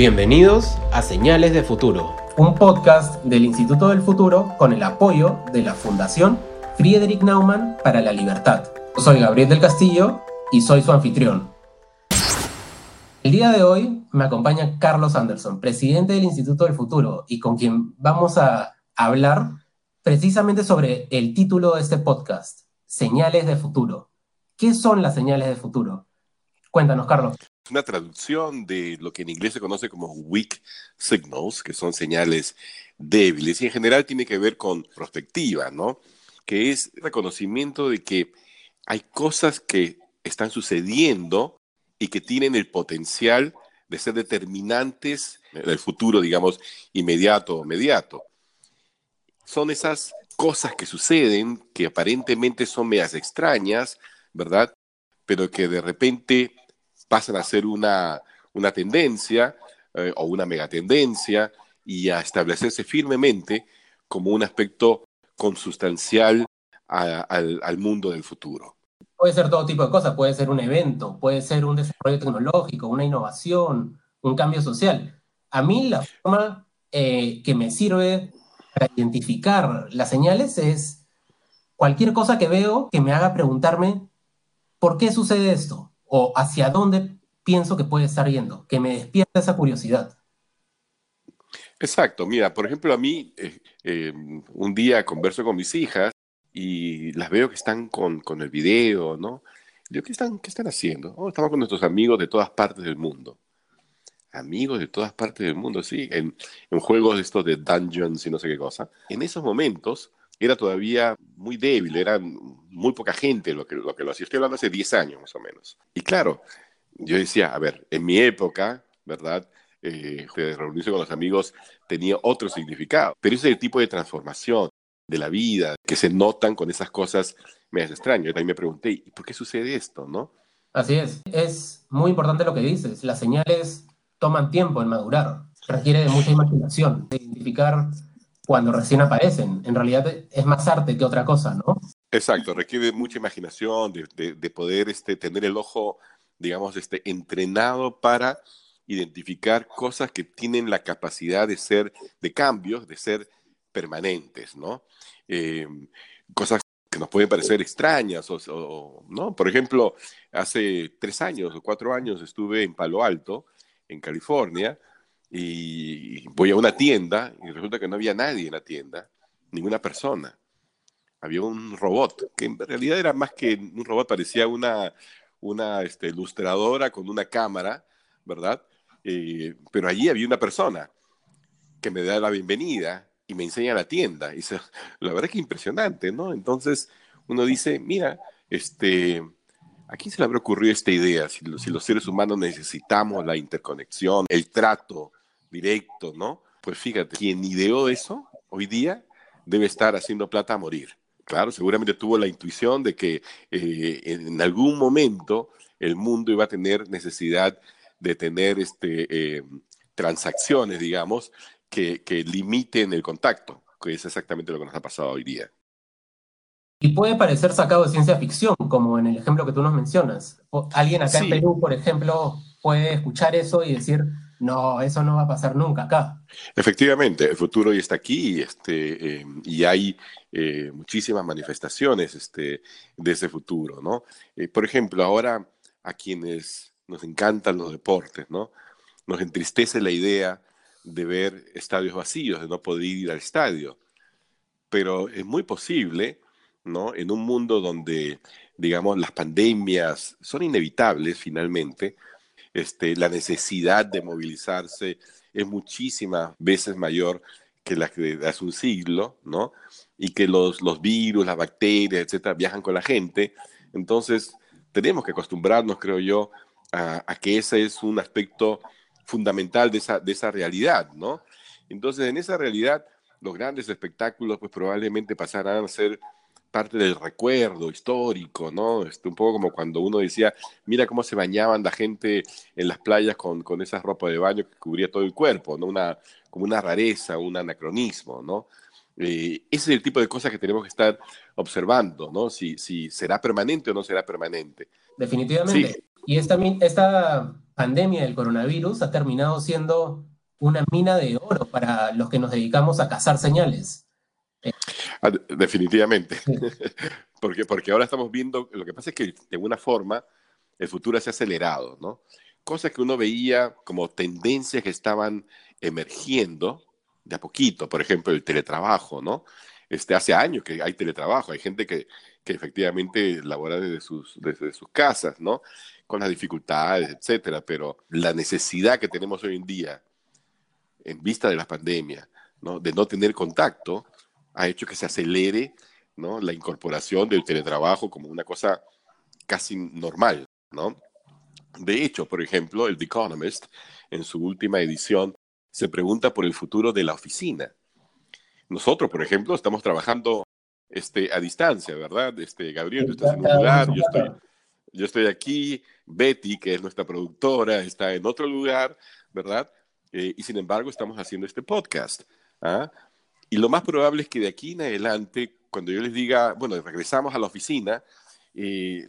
Bienvenidos a Señales de Futuro, un podcast del Instituto del Futuro con el apoyo de la Fundación Friedrich Naumann para la Libertad. Soy Gabriel del Castillo y soy su anfitrión. El día de hoy me acompaña Carlos Anderson, presidente del Instituto del Futuro, y con quien vamos a hablar precisamente sobre el título de este podcast, Señales de Futuro. ¿Qué son las señales de futuro? Cuéntanos, Carlos. Una traducción de lo que en inglés se conoce como weak signals, que son señales débiles, y en general tiene que ver con prospectiva, ¿no? Que es reconocimiento de que hay cosas que están sucediendo y que tienen el potencial de ser determinantes en el futuro, digamos, inmediato o mediato. Son esas cosas que suceden, que aparentemente son medias extrañas, ¿verdad? Pero que de repente pasan a ser una, una tendencia eh, o una megatendencia y a establecerse firmemente como un aspecto consustancial al, al mundo del futuro. Puede ser todo tipo de cosas, puede ser un evento, puede ser un desarrollo tecnológico, una innovación, un cambio social. A mí la forma eh, que me sirve para identificar las señales es cualquier cosa que veo que me haga preguntarme por qué sucede esto o hacia dónde pienso que puede estar yendo, que me despierta esa curiosidad. Exacto, mira, por ejemplo, a mí eh, eh, un día converso con mis hijas y las veo que están con, con el video, ¿no? Yo, ¿qué están, qué están haciendo? Oh, estamos con nuestros amigos de todas partes del mundo. Amigos de todas partes del mundo, sí, en, en juegos estos de dungeons y no sé qué cosa. En esos momentos era todavía muy débil, era muy poca gente lo que lo, que lo hacía. Estoy hablando hace 10 años más o menos. Y claro, yo decía, a ver, en mi época, ¿verdad? Eh, reunirse con los amigos tenía otro significado, pero ese tipo de transformación, de la vida, que se notan con esas cosas me hace extraño. Yo también me pregunté, ¿y por qué sucede esto, no? Así es, es muy importante lo que dices. Las señales toman tiempo en madurar, requiere de mucha imaginación, de identificar cuando recién aparecen. En realidad es más arte que otra cosa, ¿no? Exacto, requiere mucha imaginación, de, de, poder este, tener el ojo, digamos, este, entrenado para identificar cosas que tienen la capacidad de ser, de cambios, de ser permanentes, ¿no? Eh, cosas que nos pueden parecer extrañas, o, ¿no? Por ejemplo, hace tres años o cuatro años estuve en Palo Alto, en California, y voy a una tienda y resulta que no había nadie en la tienda, ninguna persona. Había un robot, que en realidad era más que un robot, parecía una, una este, ilustradora con una cámara, ¿verdad? Eh, pero allí había una persona que me da la bienvenida y me enseña la tienda. Y la verdad es que impresionante, ¿no? Entonces uno dice, mira, este, ¿a quién se le habrá ocurrido esta idea? Si, si los seres humanos necesitamos la interconexión, el trato directo, ¿no? Pues fíjate, quien ideó eso hoy día debe estar haciendo plata a morir. Claro, seguramente tuvo la intuición de que eh, en algún momento el mundo iba a tener necesidad de tener este, eh, transacciones, digamos, que, limiten el contacto, que es exactamente lo que nos ha pasado hoy día. Y puede parecer sacado de ciencia ficción, como en el ejemplo que tú nos mencionas. alguien acá en Perú, por ejemplo, puede escuchar eso y decir, no, eso no va a pasar nunca acá. Efectivamente, el futuro ya está aquí este, eh, y hay eh, muchísimas manifestaciones este, de ese futuro, ¿no? Eh, por ejemplo, ahora a quienes nos encantan los deportes, ¿no? Nos entristece la idea de ver estadios vacíos, de no poder ir al estadio. Pero es muy posible, ¿no? En un mundo donde, digamos, las pandemias son inevitables finalmente, este, la necesidad de movilizarse es muchísimas veces mayor que la de hace un siglo, ¿no? Y que los, los virus, las bacterias, etcétera, viajan con la gente. Entonces, tenemos que acostumbrarnos, creo yo, a, a que ese es un aspecto fundamental de esa, de esa realidad, ¿no? Entonces, en esa realidad, los grandes espectáculos, pues probablemente pasarán a ser parte del recuerdo histórico, ¿no? Este, un poco como cuando uno decía, mira cómo se bañaban la gente en las playas con, con esa ropa de baño que cubría todo el cuerpo, ¿no? Una, como una rareza, un anacronismo, ¿no? Eh, ese es el tipo de cosas que tenemos que estar observando, ¿no? Si, si será permanente o no será permanente. Definitivamente. Y esta, esta pandemia del coronavirus ha terminado siendo una mina de oro para los que nos dedicamos a cazar señales. Ah, definitivamente. porque, porque ahora estamos viendo, lo que pasa es que de alguna forma el futuro se ha acelerado, ¿no? Cosas que uno veía como tendencias que estaban emergiendo de a poquito, por ejemplo, el teletrabajo, ¿no? Este, hace años que hay teletrabajo, hay gente que, que efectivamente labora desde sus, desde sus casas, ¿no? Con las dificultades, etcétera, pero la necesidad que tenemos hoy en día, en vista de la pandemia, ¿no? De no tener contacto, ha hecho que se acelere, ¿no? La incorporación del teletrabajo como una cosa casi normal, ¿no? De hecho, por ejemplo, el The Economist, en su última edición, se pregunta por el futuro de la oficina. Nosotros, por ejemplo, estamos trabajando este, a distancia, ¿verdad? Este, Gabriel, tú estás en un lugar, yo estoy, yo estoy aquí, Betty, que es nuestra productora, está en otro lugar, ¿verdad? Eh, y sin embargo, estamos haciendo este podcast. ¿ah? Y lo más probable es que de aquí en adelante, cuando yo les diga, bueno, regresamos a la oficina, eh,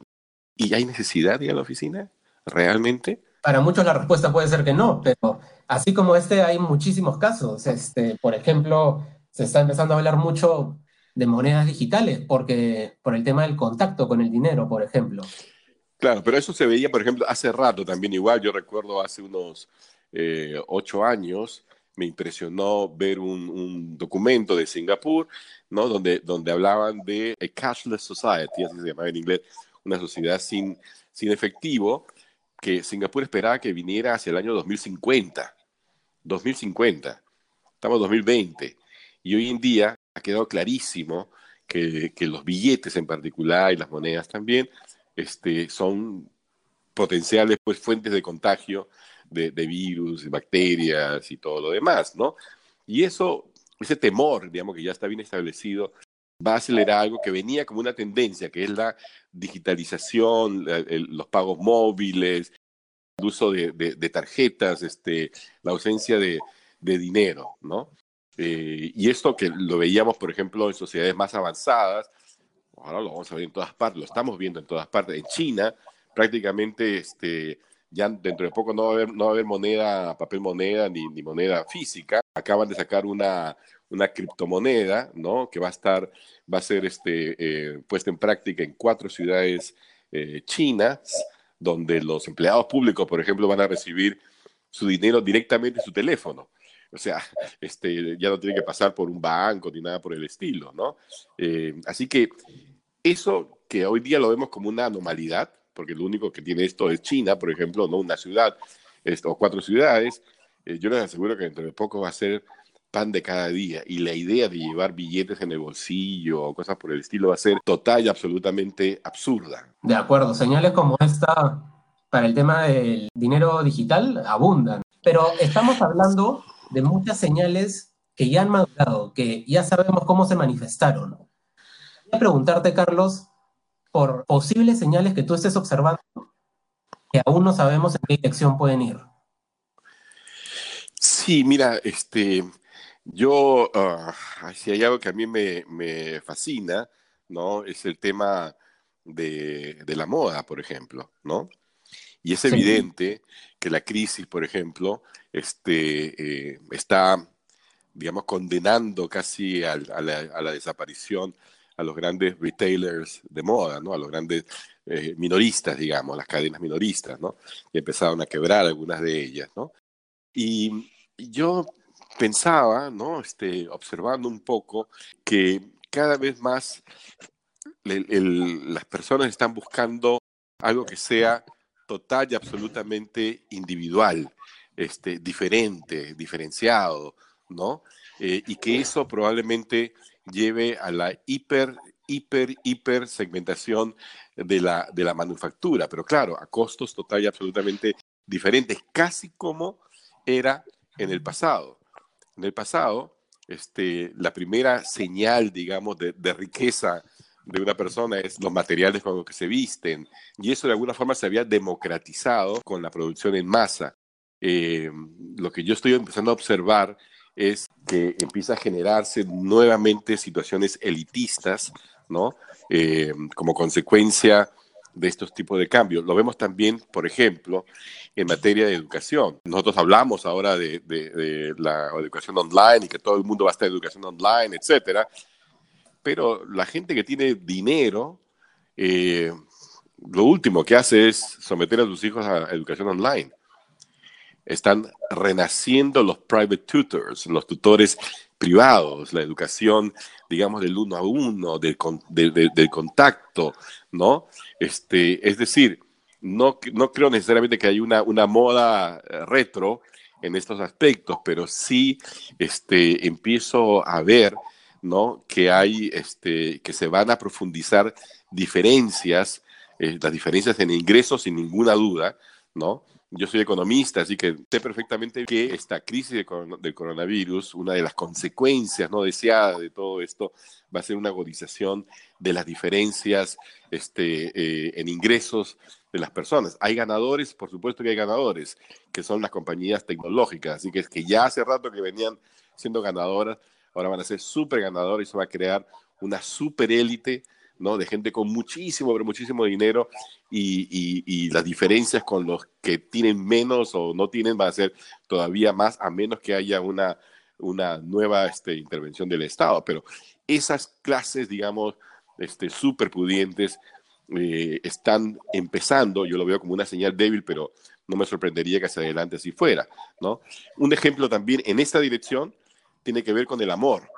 ¿y hay necesidad de ir a la oficina? ¿Realmente? Para muchos la respuesta puede ser que no, pero así como este hay muchísimos casos. Este, por ejemplo, se está empezando a hablar mucho de monedas digitales, porque por el tema del contacto con el dinero, por ejemplo. Claro, pero eso se veía, por ejemplo, hace rato también igual. Yo recuerdo hace unos eh, ocho años, me impresionó ver un, documento de Singapur, ¿no? Donde, donde hablaban de a cashless society, así se llamaba en inglés, una sociedad sin, sin efectivo, que Singapur esperaba que viniera hacia el año 2050. 2050. Estamos en 2020. Y hoy en día ha quedado clarísimo que, los billetes en particular y las monedas también este, son potenciales pues, fuentes de contagio de, de virus, bacterias y todo lo demás, ¿no? Y eso, ese temor, digamos, que ya está bien establecido, va a acelerar algo que venía como una tendencia, que es la digitalización, los pagos móviles, el uso de, tarjetas, este, la ausencia de, de dinero, ¿no? Eh, y esto que lo veíamos, por ejemplo, en sociedades más avanzadas, ahora lo vamos a ver en todas partes, lo estamos viendo en todas partes. En China, prácticamente, este, ya dentro de poco no va a haber, no va a haber moneda, papel moneda ni, moneda física. Acaban de sacar una, criptomoneda, ¿no? Que va a estar, va a ser este, eh, puesta en práctica en cuatro ciudades eh, chinas, donde los empleados públicos, por ejemplo, van a recibir su dinero directamente en su teléfono. O sea, este, ya no tiene que pasar por un banco ni nada por el estilo, ¿no? Eh, así que eso que hoy día lo vemos como una anormalidad, porque lo único que tiene esto es China, por ejemplo, no una ciudad o cuatro ciudades, eh, yo les aseguro que dentro de poco va a ser pan de cada día y la idea de llevar billetes en el bolsillo o cosas por el estilo va a ser total y absolutamente absurda. De acuerdo, señales como esta para el tema del dinero digital abundan, pero estamos hablando de muchas señales que ya han madurado, que ya sabemos cómo se manifestaron. Quería preguntarte, Carlos, por posibles señales que tú estés observando que aún no sabemos en qué dirección pueden ir. Sí, mira, este, yo, uh, si hay algo que a mí me, me fascina, ¿no? Es el tema de, de, la moda, por ejemplo, ¿no? Y es evidente que la crisis, por ejemplo, este, eh, está, digamos, condenando casi a, la, desaparición a los grandes retailers de moda, ¿no? A los grandes eh, minoristas, digamos, las cadenas minoristas, ¿no? Y empezaron a quebrar algunas de ellas, ¿no? Y yo pensaba, ¿no? Este, observando un poco que cada vez más las personas están buscando algo que sea total y absolutamente individual, este, diferente, diferenciado, ¿no? Eh, y que eso probablemente lleve a la hiper, hiper, hiper segmentación de la, de la manufactura, pero claro, a costos total y absolutamente diferentes, casi como era en el pasado. En el pasado, este, la primera señal, digamos, de, riqueza de una persona es los materiales con los que se visten. Y eso de alguna forma se había democratizado con la producción en masa. Eh, lo que yo estoy empezando a observar es que empieza a generarse nuevamente situaciones elitistas, ¿no? Eh, como consecuencia de estos tipos de cambios. Lo vemos también, por ejemplo, en materia de educación. Nosotros hablamos ahora de, la educación online y que todo el mundo va a estar en educación online, etcétera. Pero la gente que tiene dinero, eh, lo último que hace es someter a sus hijos a educación online. Están renaciendo los private tutors, los tutores privados, la educación, digamos, del uno a uno, del, del contacto, ¿no? Este, es decir, no, no creo necesariamente que haya una, una moda eh, retro en estos aspectos, pero sí este, empiezo a ver ¿no? que hay, este, que se van a profundizar diferencias, eh, las diferencias en ingresos sin ninguna duda, ¿no? Yo soy economista, así que sé perfectamente que esta crisis del coronavirus, una de las consecuencias no deseadas de todo esto, va a ser una agudización de las diferencias este, eh, en ingresos de las personas. Hay ganadores, por supuesto que hay ganadores, que son las compañías tecnológicas, así que es que ya hace rato que venían siendo ganadoras, ahora van a ser súper ganadores y se va a crear una super élite ¿no? De gente con muchísimo, pero muchísimo dinero y, las diferencias con los que tienen menos o no tienen van a ser todavía más, a menos que haya una, una nueva este, intervención del Estado. Pero esas clases, digamos, este, súper pudientes, eh, están empezando, yo lo veo como una señal débil, pero no me sorprendería que hacia adelante así fuera, ¿no? Un ejemplo también en esta dirección tiene que ver con el amor.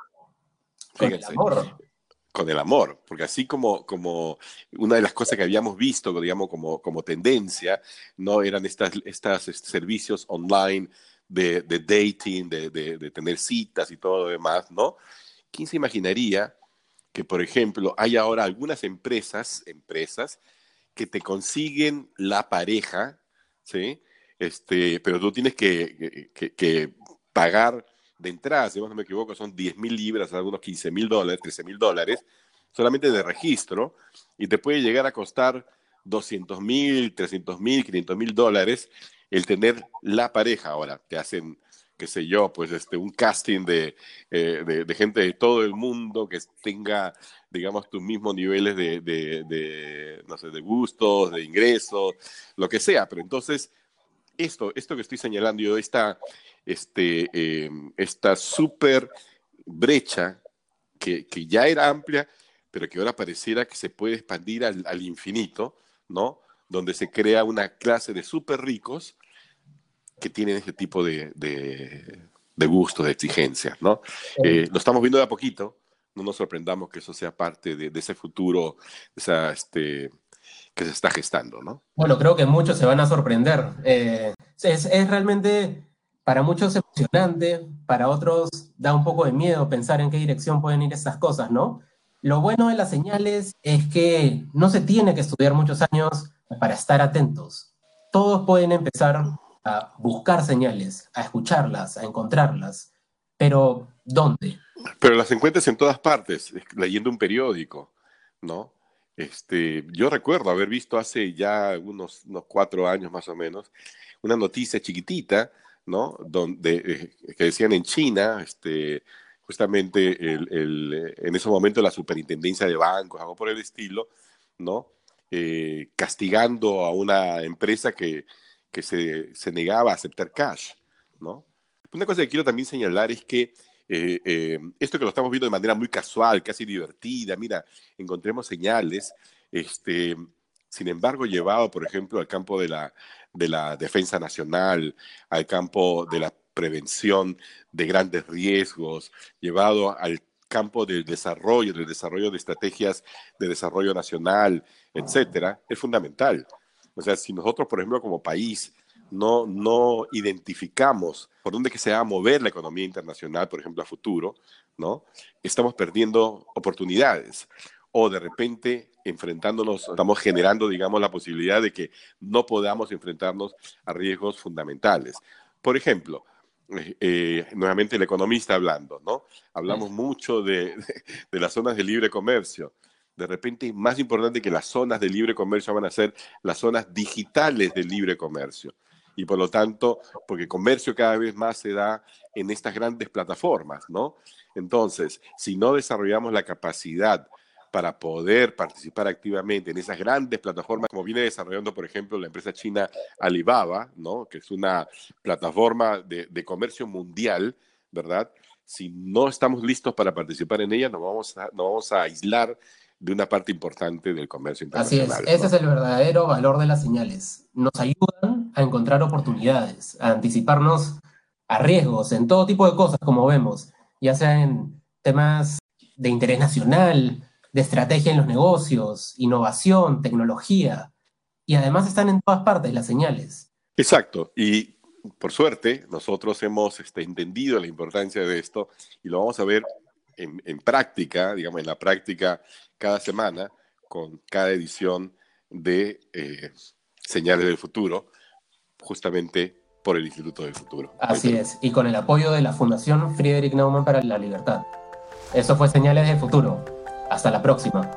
Fíjense, el amor con el amor, porque así como, como una de las cosas que habíamos visto, digamos, como, como tendencia, ¿no? Eran estas, estas este, servicios online de, dating, de, de, tener citas y todo lo demás, ¿no? ¿Quién se imaginaría que, por ejemplo, hay ahora algunas empresas, empresas, que te consiguen la pareja, ¿sí? Este, pero tú tienes que, que pagar de entrada, si no me equivoco, son 10 mil libras, algunos 15 mil dólares, 13 mil dólares, solamente de registro, y te puede llegar a costar 200 mil, 300 mil, 500 mil dólares el tener la pareja. Ahora, te hacen, qué sé yo, pues este, un casting de, eh, de, gente de todo el mundo que tenga, digamos, tus mismos niveles de, de, no sé, de gustos, de ingresos, lo que sea. Pero entonces, esto, esto que estoy señalando yo, esta, este, eh, esta súper brecha que, que, ya era amplia, pero que ahora pareciera que se puede expandir al, al infinito, ¿no? Donde se crea una clase de súper ricos que tienen ese tipo de, de, de gusto, de exigencias, ¿no? Eh, lo estamos viendo de a poquito, no nos sorprendamos que eso sea parte de, de ese futuro, esa, este, que se está gestando, ¿no? Bueno, creo que muchos se van a sorprender. Eh, es, es, realmente para muchos emocionante, para otros da un poco de miedo pensar en qué dirección pueden ir estas cosas, ¿no? Lo bueno de las señales es que no se tiene que estudiar muchos años para estar atentos. Todos pueden empezar a buscar señales, a escucharlas, a encontrarlas, pero ¿dónde? Pero las encuentras en todas partes, leyendo un periódico, ¿no? Este, yo recuerdo haber visto hace ya unos, unos cuatro años más o menos una noticia chiquitita ¿no? Donde, eh, que decían en China, este, justamente el, en ese momento la superintendencia de bancos, algo por el estilo, ¿no? Eh, castigando a una empresa que, que se, se, negaba a aceptar cash, ¿no? Una cosa que quiero también señalar es que eh, esto que lo estamos viendo de manera muy casual, casi divertida, mira, encontremos señales, este, sin embargo, llevado, por ejemplo, al campo de la, de la defensa nacional, al campo de la prevención de grandes riesgos, llevado al campo del desarrollo, del desarrollo de estrategias de desarrollo nacional, etcétera, es fundamental. O sea, si nosotros, por ejemplo, como país, no, no identificamos por dónde que se va a mover la economía internacional, por ejemplo, a futuro, ¿no? Estamos perdiendo oportunidades o de repente enfrentándonos, estamos generando, digamos, la posibilidad de que no podamos enfrentarnos a riesgos fundamentales. Por ejemplo, eh, eh, nuevamente el economista hablando, ¿no? Hablamos mucho de, de, las zonas de libre comercio. De repente, más importante que las zonas de libre comercio van a ser las zonas digitales de libre comercio. Y por lo tanto, porque comercio cada vez más se da en estas grandes plataformas, ¿no? Entonces, si no desarrollamos la capacidad para poder participar activamente en esas grandes plataformas, como viene desarrollando, por ejemplo, la empresa china Alibaba, ¿no? que es una plataforma de, comercio mundial, ¿verdad? Si no estamos listos para participar en ella, nos vamos nos vamos a aislar de una parte importante del comercio internacional. Así es, ese es el verdadero valor de las señales. Nos ayudan a encontrar oportunidades, a anticiparnos a riesgos en todo tipo de cosas, como vemos, ya sea en temas de interés nacional, de estrategia en los negocios, innovación, tecnología, y además están en todas partes las señales. Exacto, y por suerte nosotros hemos este, entendido la importancia de esto y lo vamos a ver en, práctica, digamos, en la práctica cada semana con cada edición de eh, Señales del Futuro, justamente por el Instituto del Futuro. Así es, y con el apoyo de la Fundación Friedrich Naumann para la Libertad. Eso fue Señales del Futuro. Hasta la próxima.